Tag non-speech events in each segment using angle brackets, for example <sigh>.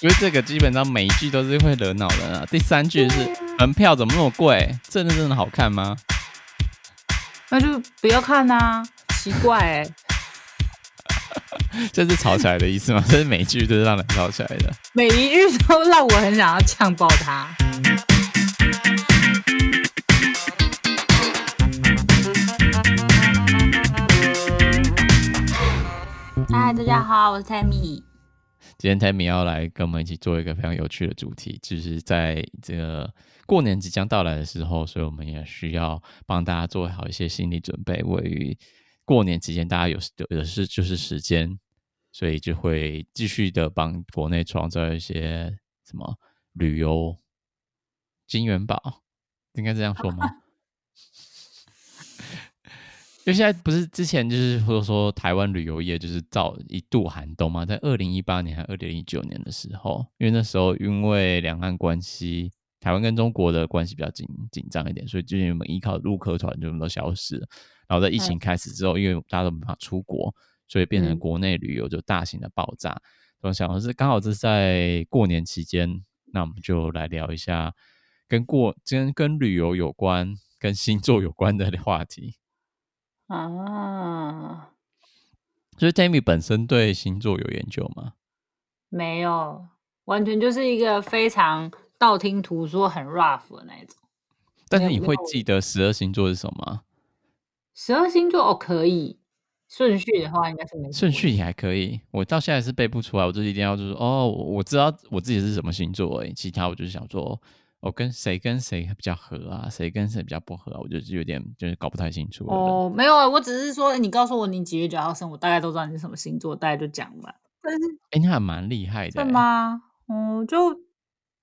因为这个基本上每一句都是会惹恼人啊。第三句是门票怎么那么贵？真的真的好看吗？那就不要看呐、啊，奇怪哎、欸。<laughs> 这是吵起来的意思吗？<laughs> 这是每一句都是让人吵起来的，每一句都让我很想要呛爆他。嗨，大家好，我是 Tammy。今天 Tammy 要来跟我们一起做一个非常有趣的主题，就是在这个过年即将到来的时候，所以我们也需要帮大家做好一些心理准备，位于过年期间大家有有的是就是时间。所以就会继续的帮国内创造一些什么旅游金元宝，应该这样说吗？因为现在不是之前就是或者说台湾旅游业就是遭一度寒冬嘛，在二零一八年还二零一九年的时候，因为那时候因为两岸关系，台湾跟中国的关系比较紧紧张一点，所以就是我们依靠陆客团就都消失了。然后在疫情开始之后，因为大家都没法出国。所以变成国内旅游就大型的爆炸。我、嗯、想的是，刚好是在过年期间，那我们就来聊一下跟过跟跟旅游有关、跟星座有关的话题啊。就是 Tammy 本身对星座有研究吗？没有，完全就是一个非常道听途说、很 rough 的那种。但是你会记得十二星座是什么吗？十二星座哦，可以。顺序的话，应该是没顺序也还可以。我到现在是背不出来，我就一定要就是哦，我知道我自己是什么星座哎。其他我就是想说，我、哦、跟谁跟谁比较合啊，谁跟谁比较不合啊，我就有点就是搞不太清楚。哦，没有啊，我只是说，你告诉我你几月几号生，我大概都知道你是什么星座，大概就讲吧。但是，哎，你还蛮厉害的，是吗？嗯，就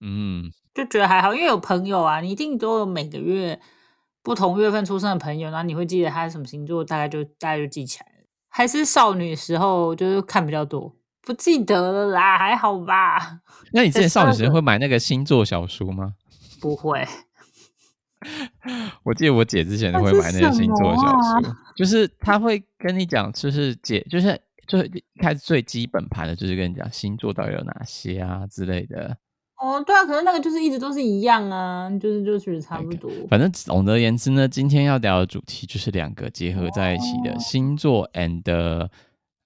嗯，就觉得还好，因为有朋友啊，你一定都有每个月不同月份出生的朋友，然后你会记得他是什么星座，大概就大概就记起来。还是少女时候，就是看比较多，不记得了啦，还好吧。那你之前 <laughs> 少女时会买那个星座小书吗？不会。<laughs> 我记得我姐之前都会买那个星座小书，啊、就是她会跟你讲，就是姐，就是最开始最基本盘的，就是跟你讲星座到底有哪些啊之类的。哦，对啊，可是那个就是一直都是一样啊，就是就是差不多。反正总而言之呢，今天要聊的主题就是两个结合在一起的星座 and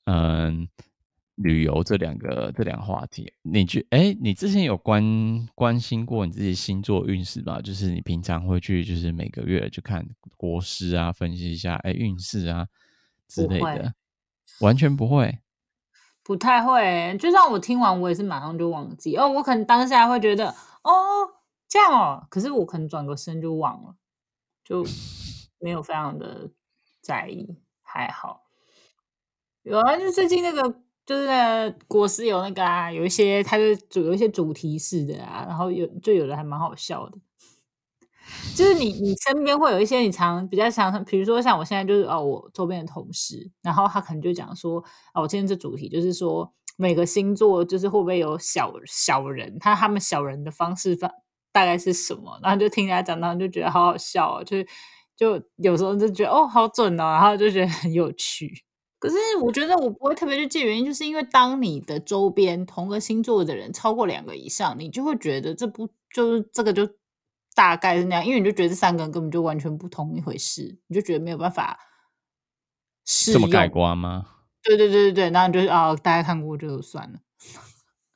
嗯旅游这两个这两个话题。你觉哎，你之前有关关心过你自己星座运势吗？就是你平常会去就是每个月去看国师啊，分析一下哎运势啊之类的，完全不会。不太会，就算我听完，我也是马上就忘记。哦，我可能当下会觉得，哦，这样哦，可是我可能转个身就忘了，就没有非常的在意，还好。有啊，就最近那个，就是那个国师有那个啊，有一些，他就主有一些主题式的啊，然后有就有的还蛮好笑的。就是你，你身边会有一些你常比较常，比如说像我现在就是哦，我周边的同事，然后他可能就讲说，哦，我今天这主题就是说每个星座就是会不会有小小人，他他们小人的方式大大概是什么，然后就听人家讲，然后就觉得好好笑哦，就就有时候就觉得哦好准哦，然后就觉得很有趣。可是我觉得我不会特别去记原因，就是因为当你的周边同个星座的人超过两个以上，你就会觉得这不就是这个就。大概是那样，因为你就觉得这三个人根本就完全不同一回事，你就觉得没有办法适用。这么改观吗？<laughs> 对对对对对，然后你就啊、哦，大家看过就算了。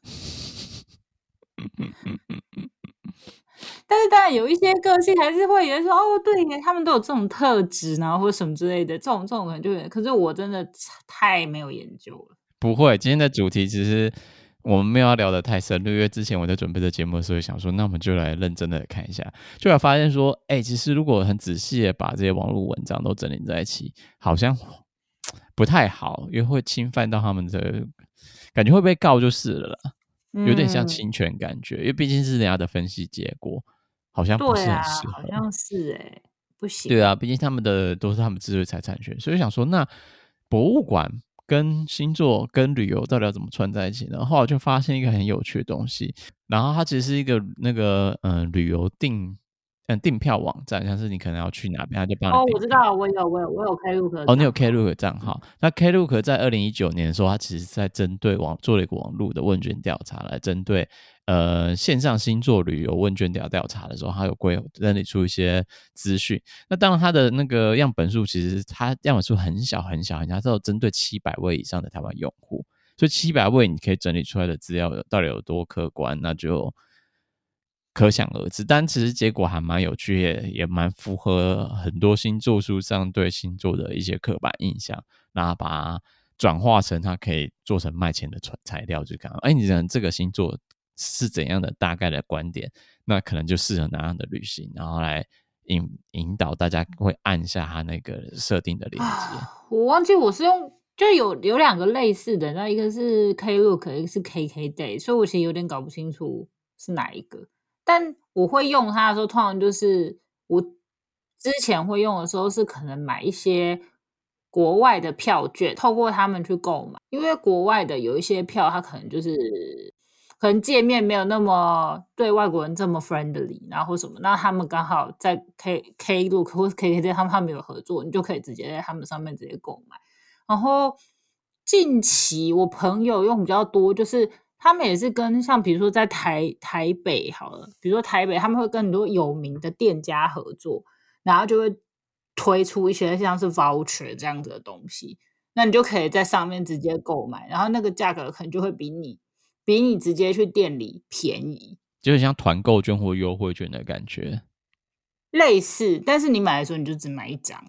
<laughs> 但是当然有一些个性还是会有人说哦，对，他们都有这种特质，然后或者什么之类的，这种这种可能就，可是我真的太没有研究了。不会，今天的主题其实。我们没有要聊得太深，六月之前我在准备这节目的时候想说，那我们就来认真的看一下，就会发现说，哎、其实如果很仔细的把这些网络文章都整理在一起，好像不太好，因为会侵犯到他们的感觉，会被告就是了，有点像侵权感觉，嗯、因为毕竟是人家的分析结果，好像不是很适合，好像是哎、欸，不行，对啊，毕竟他们的都是他们智慧财产权，所以想说，那博物馆。跟星座跟旅游到底要怎么串在一起呢？然后来就发现一个很有趣的东西，然后它其实是一个那个嗯、呃、旅游订嗯订票网站，像是你可能要去哪边，他就帮你。哦，我知道，我有，我有，我有 Klook。哦，你有 Klook 账号？那 Klook 在二零一九年的时候，他其实在针对网做了一个网络的问卷调查，来针对呃线上星座旅游问卷调调查的时候，它有归整理出一些资讯。那当然，它的那个样本数其实它样本数很小很小很小，它只有针对七百位以上的台湾用户，所以七百位你可以整理出来的资料到底有多客观，那就。可想而知，但其实结果还蛮有趣，也也蛮符合很多星座书上对星座的一些刻板印象，然后把它转化成它可以做成卖钱的材材料，就讲，哎，你讲这个星座是怎样的大概的观点，那可能就适合哪样的旅行，然后来引引导大家会按下它那个设定的链接。我忘记我是用，就有有两个类似的，那一个是 Klook，一个是 KKday，所以我其实有点搞不清楚是哪一个。但我会用它的时候，通常就是我之前会用的时候，是可能买一些国外的票券，透过他们去购买。因为国外的有一些票，它可能就是可能界面没有那么对外国人这么 friendly，然后什么，那他们刚好在 K Klook 或是 KKday 他们他们有合作，你就可以直接在他们上面直接购买。然后近期我朋友用比较多，就是。他们也是跟像比如说在台台北好了，比如说台北他们会跟很多有名的店家合作，然后就会推出一些像是 voucher 这样子的东西，那你就可以在上面直接购买，然后那个价格可能就会比你比你直接去店里便宜，就是像团购券或优惠券的感觉，类似，但是你买的时候你就只买一张，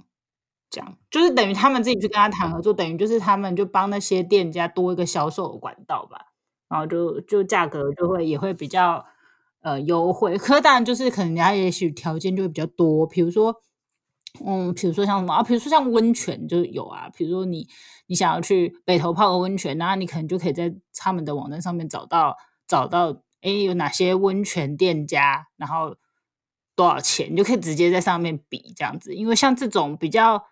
这样就是等于他们自己去跟他谈合作，等于就是他们就帮那些店家多一个销售的管道吧。然后就就价格就会也会比较呃优惠，可当然就是可能人家也许条件就会比较多，比如说嗯，比如说像什么啊，比如说像温泉就有啊，比如说你你想要去北投泡个温泉，那你可能就可以在他们的网站上面找到找到哎有哪些温泉店家，然后多少钱，你就可以直接在上面比这样子，因为像这种比较。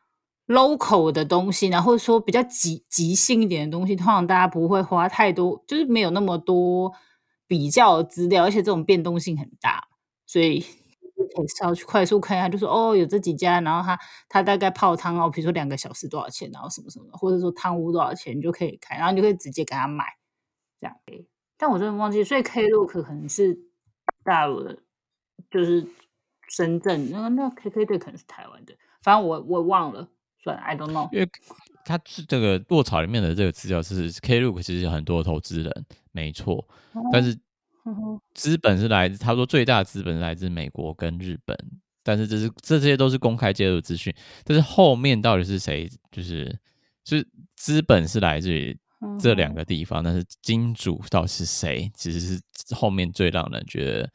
Local 的东西，然后说比较即即兴一点的东西，通常大家不会花太多，就是没有那么多比较资料，而且这种变动性很大，所以可以稍微去快速看一下，就说哦，有这几家，然后他他大概泡汤哦，比如说两个小时多少钱，然后什么什么，或者说汤屋多少钱，就可以开，然后你就可以直接给他买这样。但我真的忘记，所以 Klook 可能是大陆的，就是深圳那个那 KK 队可能是台湾的，反正我我忘了。算，I don't know，因为他是这个卧草里面的这个资料是 Klook，其实有很多投资人没错，哦、但是资本是来自，他说最大的资本是来自美国跟日本，但是这是这些都是公开介入资讯，但是后面到底是谁，就是就是资本是来自于这两个地方，嗯、但是金主到底是谁，其实是后面最让人觉得。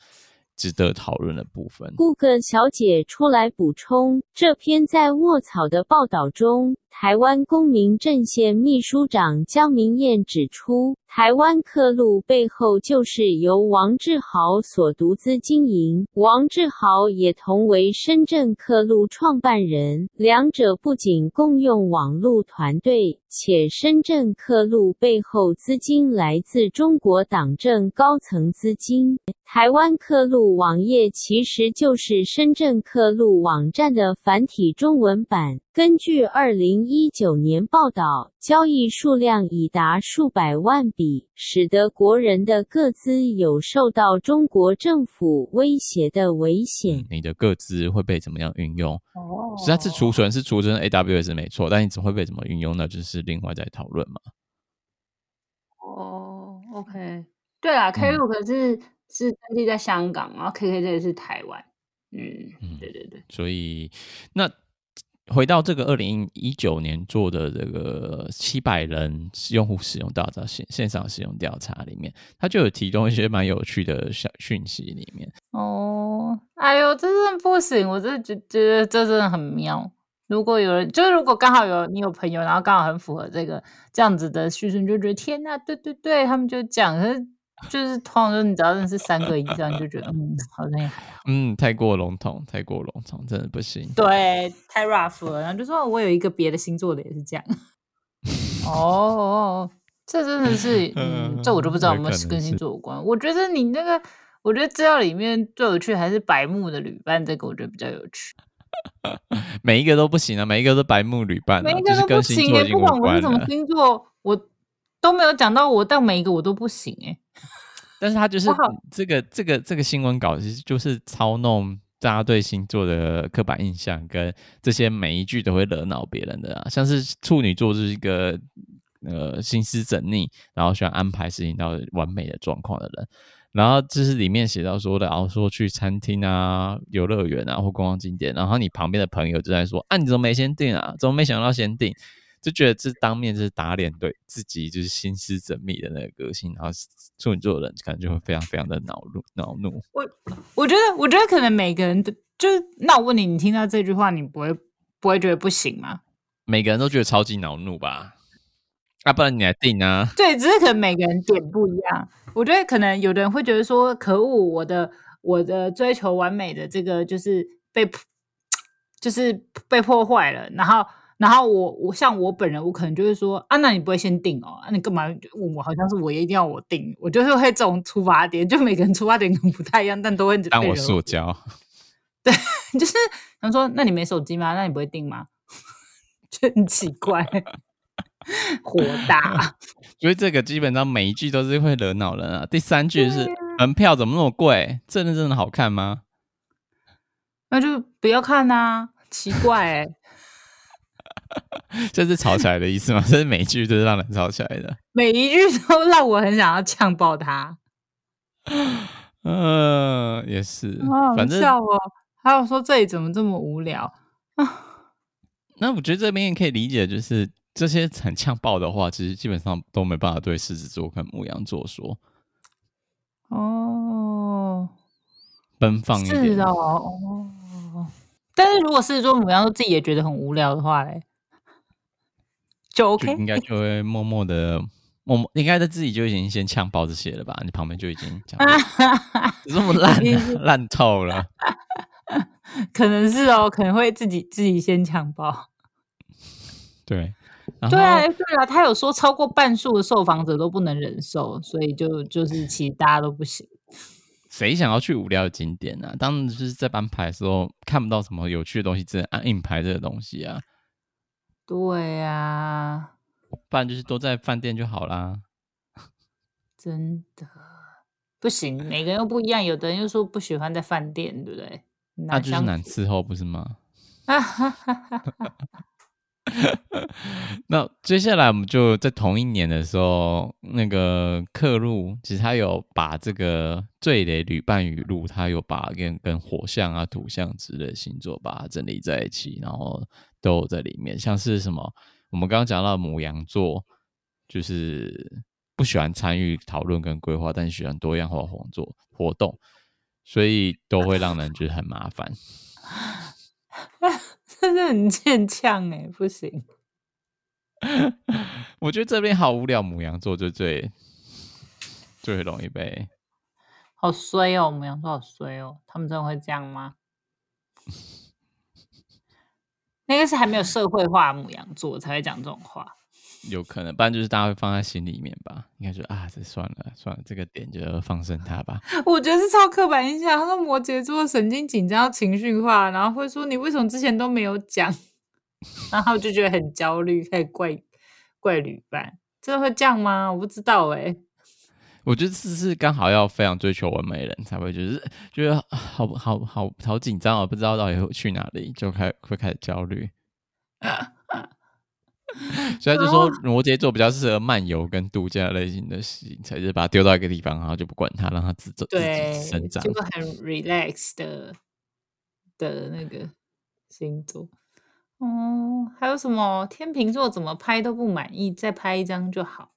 值得讨论的部分。顾个小姐出来补充，这篇在卧草的报道中，台湾公民阵线秘书长江明彦指出。台湾客路背后就是由王志豪所独资经营，王志豪也同为深圳客路创办人，两者不仅共用网路团队，且深圳客路背后资金来自中国党政高层资金。台湾客路网页其实就是深圳客路网站的繁体中文版。根据二零一九年报道，交易数量已达数百万笔，使得国人的个资有受到中国政府威胁的危险。你的个资会被怎么样运用？哦，实际上是储存是储存 AWS 没错，但你只会被怎么运用，那就是另外再讨论嘛。哦，OK，对啊，Klook 是、嗯、是登记在香港，然后 KKday 是台湾。嗯嗯，对对对，所以那。回到这个二零一九年做的这个七百人用户使用调查线线上使用调查里面，他就有提供一些蛮有趣的小讯息里面。哦，哎呦，这真的不行，我真的觉觉得这真的很妙。如果有人，就是如果刚好有你有朋友，然后刚好很符合这个这样子的叙述，你就觉得天呐，对对对，他们就讲，可是。就是通常说，你只要认识三个以上，你就觉得嗯，好像也还好。嗯，太过笼统，太过笼统，真的不行。对，太 rough 了。然后就说，我有一个别的星座的也是这样。<laughs> 哦，这真的是，嗯，这我就不知道 <laughs> 有没有跟星座有关。我觉得你那个，我觉得资料里面最有趣还是白木的旅伴，这个我觉得比较有趣。<laughs> 每一个都不行啊，每一个都白木旅伴、啊，每一个都不行哎、欸，不管我是什么星座，我都没有讲到我，但每一个我都不行哎、欸。但是他就是这个这个这个新闻稿，其实就是操弄大家对星座的刻板印象，跟这些每一句都会惹恼别人的啊。像是处女座就是一个呃心思缜密，然后喜欢安排事情到完美的状况的人。然后就是里面写到说的，然后说去餐厅啊、游乐园啊或观光景点，然后你旁边的朋友就在说啊，你怎么没先订啊？怎么没想到先订？就觉得这当面就是打脸，对自己就是心思缜密的那个个性，然后处女座的人可能就会非常非常的恼怒，恼怒。我我觉得，我觉得可能每个人都就是，那我问你，你听到这句话，你不会不会觉得不行吗？每个人都觉得超级恼怒吧？啊，不然你来定啊？对，只是可能每个人点不一样。我觉得可能有的人会觉得说，可恶，我的我的追求完美的这个就是被 <tsk> 就是被破坏了。然后然后我我像我本人，我可能就会说啊，那你不会先定哦？啊，你干嘛问我？好像是我一定要我定，我就是会这种出发点，就每个人出发点可能不太一样，但都会当我塑胶。对，<laughs> 就是他说，那你没手机吗？那你不会定吗？<laughs> 就很奇怪。火大，<laughs> 所以这个基本上每一句都是会惹恼人啊。第三句是门票怎么那么贵？真的真的好看吗？那就不要看呐、啊，奇怪哎、欸。<laughs> 这是吵起来的意思吗？<laughs> 这是每一句都是让人吵起来的，<laughs> 每一句都让我很想要呛爆他。嗯、呃，也是，反正笑哦。还有说这里怎么这么无聊啊？那我觉得这边也可以理解，就是。这些很呛爆的话，其实基本上都没办法对狮子座跟牧羊座说。哦，奔放一点。是哦，哦。但是如果狮子座、牡羊座自己也觉得很无聊的话嘞，就 OK，就应该就会默默的默默，应该他自己就已经先呛爆这些了吧？你旁边就已经讲 <laughs> 这么烂烂透了，<laughs> 可能是哦，可能会自己自己先呛爆。对。<laughs> 对啊，对啊，他有说超过半数的受访者都不能忍受，所以就就是其实大家都不行。谁想要去无聊的景点呢、啊？当然就是在安排的时候看不到什么有趣的东西，只能按硬排这个东西啊。对啊，不然就是都在饭店就好啦。<laughs> 真的不行，每个人又不一样，有的人又说不喜欢在饭店，对不对？那就是难伺候，不是吗？<laughs> 那接下来我们就在同一年的时候，那个刻录其实他有把这个最雷旅伴语录，他有把跟跟火象啊、土象之类的星座把它整理在一起，然后都有在里面。像是什么，我们刚刚讲到母羊座，就是不喜欢参与讨论跟规划，但喜欢多样化活作活动，所以都会让人觉得很麻烦。<laughs> 真的很欠呛哎，不行。<laughs> 我觉得这边好无聊，母羊座就最最容易被。好衰哦，母羊座好衰哦，他们真的会这样吗？那个是还没有社会化母羊座才会讲这种话。有可能，不然就是大家会放在心里面吧。应该说啊，这算了算了，这个点就放生他吧。<laughs> 我觉得是超刻板印象。他说摩羯座神经紧张、情绪化，然后会说你为什么之前都没有讲，<laughs> 然后就觉得很焦虑，开始怪怪旅伴。真的会这样吗？我不知道哎、欸。我觉得这是刚好要非常追求完美的人才会觉得觉得好好好好好紧张啊，不知道到底会去哪里，就开会开始焦虑。<laughs> 所以就说 <laughs> 摩羯座比较适合漫游跟度假类型的行程，就是把它丢到一个地方，然后就不管它，让它自走自己生长，就很 relax 的的那个星座。哦，还有什么天秤座怎么拍都不满意，再拍一张就好。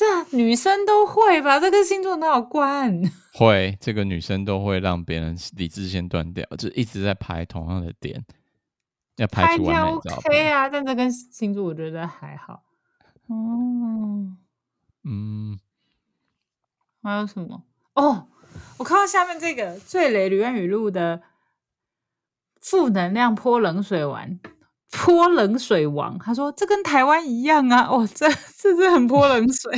这女生都会吧？这跟星座哪有关？会，这个女生都会让别人理智先断掉，就一直在拍同样的点。要拍出完美照。OK 啊，但这跟星座我觉得还好。哦，嗯，还有什么？哦，我看到下面这个最雷旅伴语录的负能量泼冷水王，泼冷水王，他说这跟台湾一样啊。哦，这这是很泼冷水。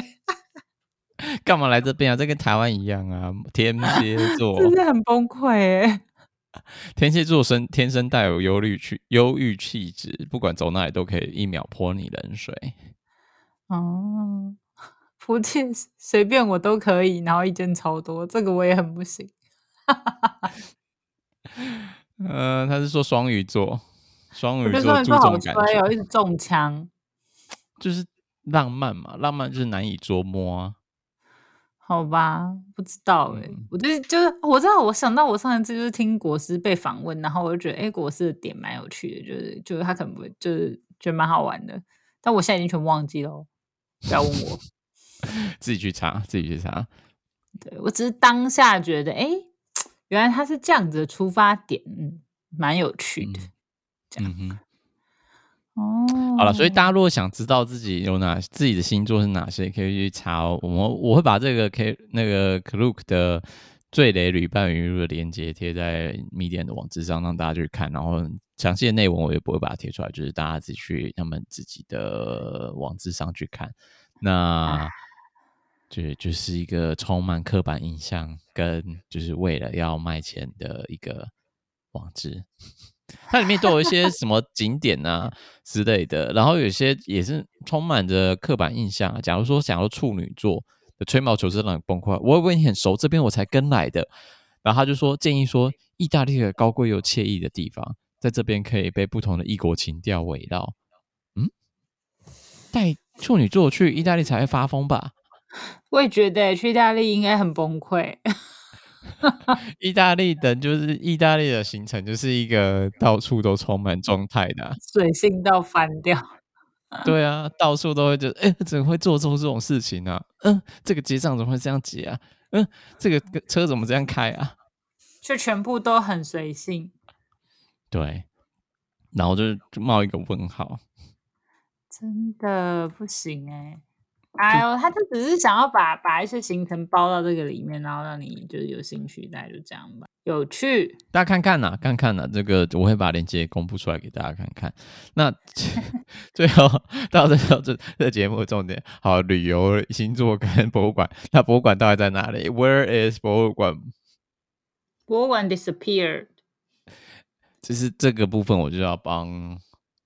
<laughs> 干嘛来这边啊？这跟台湾一样啊，天蝎座 <laughs> 真的很崩溃哎。天蝎座生天生带有忧虑气忧郁气质，不管走哪里都可以一秒泼你冷水。哦，福建随便我都可以，然后意见超多，这个我也很不行。嗯、<laughs> 呃，他是说双鱼座，双鱼座注重感觉，有一。直中枪，就是浪漫嘛，浪漫就是难以捉摸啊。好吧，不知道哎、欸，嗯、我就是就是我知道，我想到我上一次就是听国师被访问，然后我就觉得哎、欸，国师的点蛮有趣的，就是就是他可能不会，就是觉得蛮好玩的，但我现在已经全忘记了，不要问我，<laughs> 自己去查，自己去查。<laughs> 对，我只是当下觉得，哎、欸，原来他是这样子的出发点，嗯，蛮有趣的，嗯、这样。嗯哦，好了，所以大家如果想知道自己有哪自己的星座是哪些，可以去查哦。我我会把这个 K 那个 Klook 的最雷旅伴语录的链接贴在 Medium 的网址上，让大家去看。然后详细的内容我也不会把它贴出来，就是大家自己去他们自己的网址上去看。那就就是一个充满刻板印象跟就是为了要卖钱的一个网志。它里面都有一些什么景点啊之类的，然后有些也是充满着刻板印象啊。假如说想要处女座的吹毛求疵让你崩溃，我以为你很熟，这边我才跟来的。然后他就说建议说，意大利的高贵又惬意的地方，在这边可以被不同的异国情调围绕。嗯，带处女座去意大利才会发疯吧？<laughs> 我也觉得去意大利应该很崩溃。<laughs> 意大利的，就是意大利的行程，就是一个到处都充满状态的，水性到翻掉。<laughs> 对啊，到处都会觉得，哎、欸，怎么会做出这种事情呢、啊？嗯，这个结账怎么会这样结啊？嗯，这个车怎么这样开啊？就全部都很随性。对，然后就冒一个问号，真的不行哎、欸。哎呦，他就只是想要把把一些行程包到这个里面，然后让你就是有兴趣，大概就这样吧。有趣，大家看看呐、啊，看看呐、啊，这个我会把链接公布出来给大家看看。那 <laughs> 最后到最后这这节目的重点，好，旅游、星座跟博物馆。那博物馆到底在哪里？Where is 博物馆？博物馆 disappeared。就是这个部分我就要帮。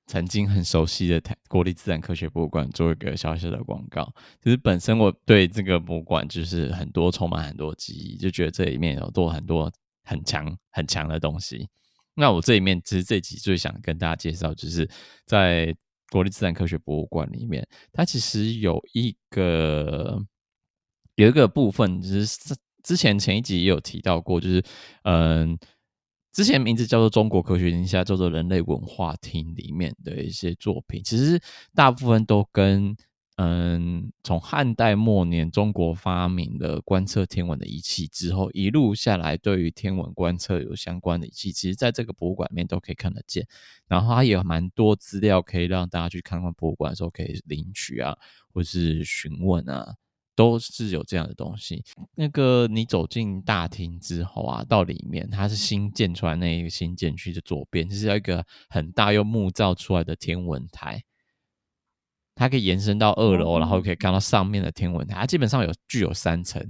曾经很熟悉的台国立自然科学博物馆做一个小小的广告，其实本身我对这个博物馆就是很多充满很多记忆，就觉得这里面有多很多很强很强的东西。那我这里面其实这集最想跟大家介绍，就是在国立自然科学博物馆里面，它其实有一个有一个部分，就是之前前一集也有提到过，就是嗯。之前名字叫做中国科学厅，现在叫做人类文化厅里面的一些作品，其实大部分都跟嗯，从汉代末年中国发明了观测天文的仪器之后，一路下来对于天文观测有相关的仪器，其实在这个博物馆里面都可以看得见。然后它也有蛮多资料可以让大家去看看博物馆的时候可以领取啊，或是询问啊。都是有这样的东西。那个你走进大厅之后啊，到里面它是新建出来那一个新建区的左边，就是一个很大又木造出来的天文台，它可以延伸到二楼，然后可以看到上面的天文台。它基本上有具有三层，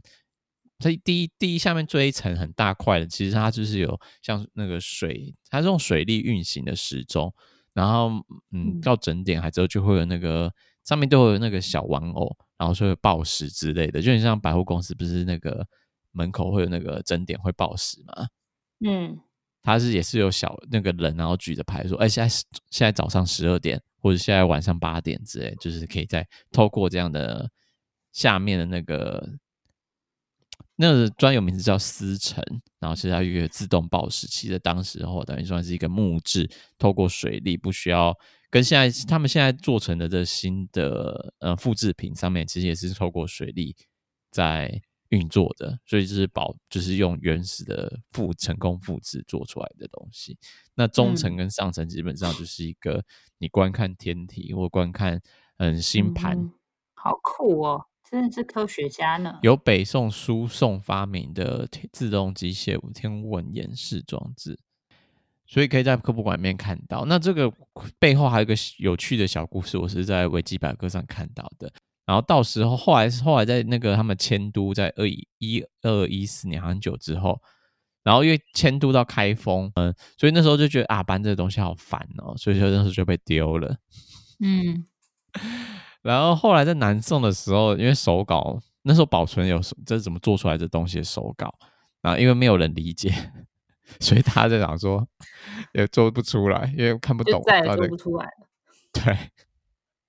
所以第一第一下面这一层很大块的，其实它就是有像那个水，它是用水力运行的时钟，然后嗯到整点还之后就会有那个上面都会有那个小玩偶。然后说有报时之类的，就很像百货公司，不是那个门口会有那个整点会报时吗？嗯，他是也是有小那个人，然后举着牌说：“哎，现在现在早上十二点，或者现在晚上八点之类，就是可以在透过这样的下面的那个那个专有名字叫司城，然后是它一个自动报时器的。当时候等于算是一个木质，透过水力，不需要。”跟现在他们现在做成的这新的呃复制品上面，其实也是透过水力在运作的，所以就是保就是用原始的复成功复制做出来的东西。那中层跟上层基本上就是一个你观看天体或观看嗯星盘，嗯，好酷哦，真的是科学家呢。由北宋苏颂发明的自动机械天文演示装置。所以可以在科普馆里面看到。那这个背后还有一个有趣的小故事，我是在维基百科上看到的。然后到时候后来后来在那个他们迁都在二一二一四年很久之后，然后因为迁都到开封，嗯，所以那时候就觉得啊搬这个东西好烦哦，所以说那时候就被丢了。嗯，<laughs> 然后后来在南宋的时候，因为手稿那时候保存有这是怎么做出来的东西的手稿，然后因为没有人理解，所以他在想说也做不出来，因为看不懂，再也做不出来了。对。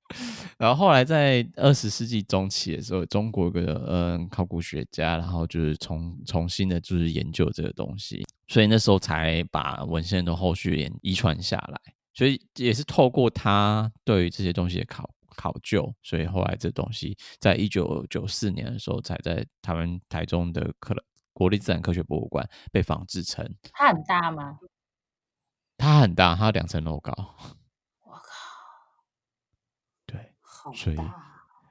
<laughs> 然后后来在二十世纪中期的时候，中国有个嗯考古学家，然后就是重重新的就是研究这个东西，所以那时候才把文献的后续也遗传下来。所以也是透过他对于这些东西的考考究，所以后来这东西在一九九四年的时候，才在他们台中的科国立自然科学博物馆被仿制成。它很大吗？它很大，它两层楼高。我靠！对，好大。所以，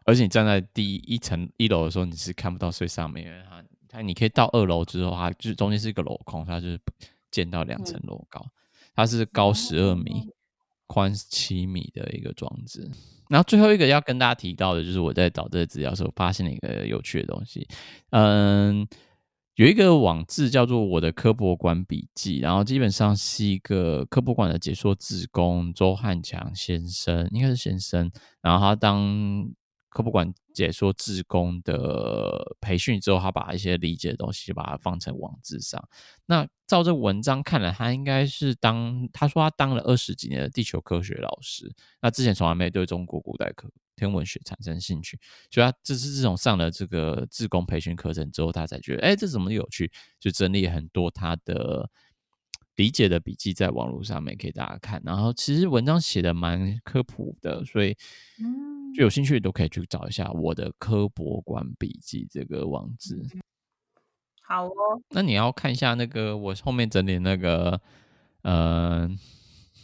而且你站在第一层一楼的时候，你是看不到最上面，因为它它你可以到二楼之后，它就中间是一个镂空，它就是建到两层楼高，嗯、它是高十二米。嗯宽七米的一个装置，然后最后一个要跟大家提到的，就是我在找这个资料的时候发现了一个有趣的东西。嗯，有一个网志叫做“我的科博馆笔记”，然后基本上是一个科博馆的解说志工周汉强先生，应该是先生，然后他当科博馆解说志工的培训之后，他把一些理解的东西就把它放成网志上。那照这文章看来，他应该是当他说他当了二十几年的地球科学老师。那之前从来没对中国古代科天文学产生兴趣，所以他这是自从上了这个志工培训课程之后，他才觉得哎，这怎么有趣？就整理很多他的理解的笔记在网络上面给大家看。然后其实文章写的蛮科普的，所以。就有兴趣都可以去找一下我的科博馆笔记这个网址。好哦，那你要看一下那个我后面整理那个，呃，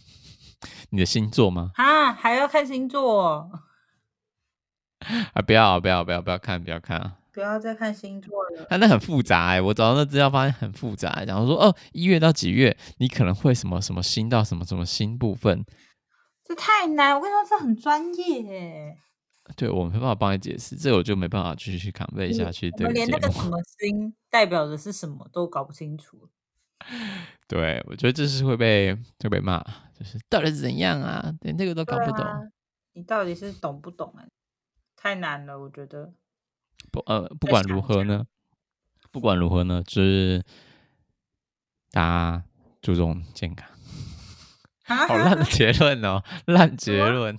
<laughs> 你的星座吗？啊，还要看星座？啊，不要不要不要不要看不要看啊！不要再看星座了。它那很复杂哎、欸，我找到那资料发现很复杂。然后说哦，一月到几月，你可能会什么什么星到什么什么星部分。这太难，我跟你说，这很专业耶。对，我没办法帮你解释，这我就没办法继续 convey 下去。对，连那个什么 <laughs> 星代表的是什么都搞不清楚。对，我觉得这是会被会被骂，就是到底是怎样啊？连这个都搞不懂。啊、你到底是懂不懂啊？太难了，我觉得。不呃，不管如何呢，不管如何呢，就是大家注重健康。好烂的结论哦，烂结论。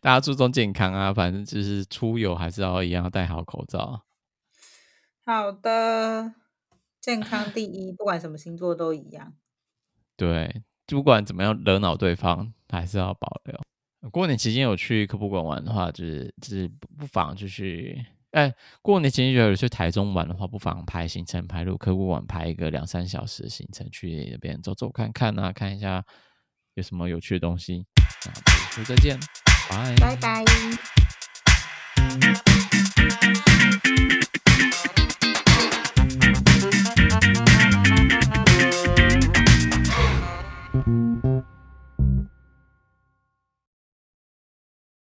大家注重健康啊，反正就是出游还是要一样戴好口罩。好的，健康第一，不管什么星座都一样。对，不管怎么样惹恼对方，还是要保留。过年期间有去科博馆玩的话，就是就是不妨就去。哎，过年期间有去台中玩的话，不妨排行程排入科博馆排一个两三小时的行程，去那边走走看看啊，看一下有什么有趣的东西那本书再见拜拜。